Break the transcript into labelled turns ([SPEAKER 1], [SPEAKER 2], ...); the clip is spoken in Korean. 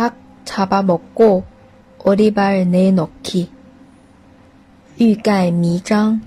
[SPEAKER 1] 닭 잡아먹고 오리발 내놓기. 欲盖弥彰